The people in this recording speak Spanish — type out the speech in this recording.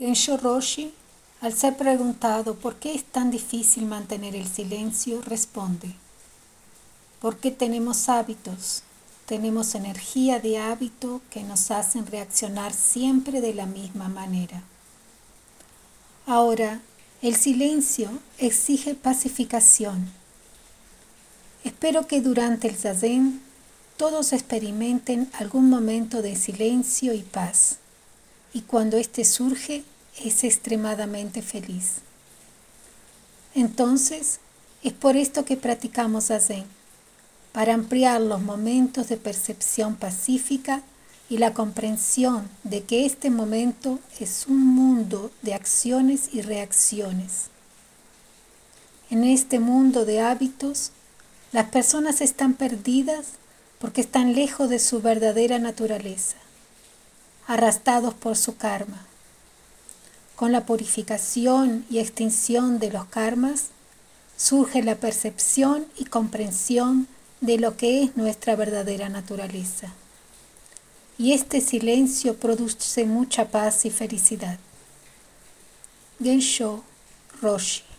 Gensho Roshi, al ser preguntado por qué es tan difícil mantener el silencio, responde, porque tenemos hábitos, tenemos energía de hábito que nos hacen reaccionar siempre de la misma manera. Ahora, el silencio exige pacificación. Espero que durante el zazen todos experimenten algún momento de silencio y paz, y cuando éste surge es extremadamente feliz. Entonces, es por esto que practicamos zazen, para ampliar los momentos de percepción pacífica y la comprensión de que este momento es un mundo de acciones y reacciones. En este mundo de hábitos, las personas están perdidas porque están lejos de su verdadera naturaleza, arrastrados por su karma. Con la purificación y extinción de los karmas, surge la percepción y comprensión de lo que es nuestra verdadera naturaleza. Y este silencio produce mucha paz y felicidad. Gensho Roshi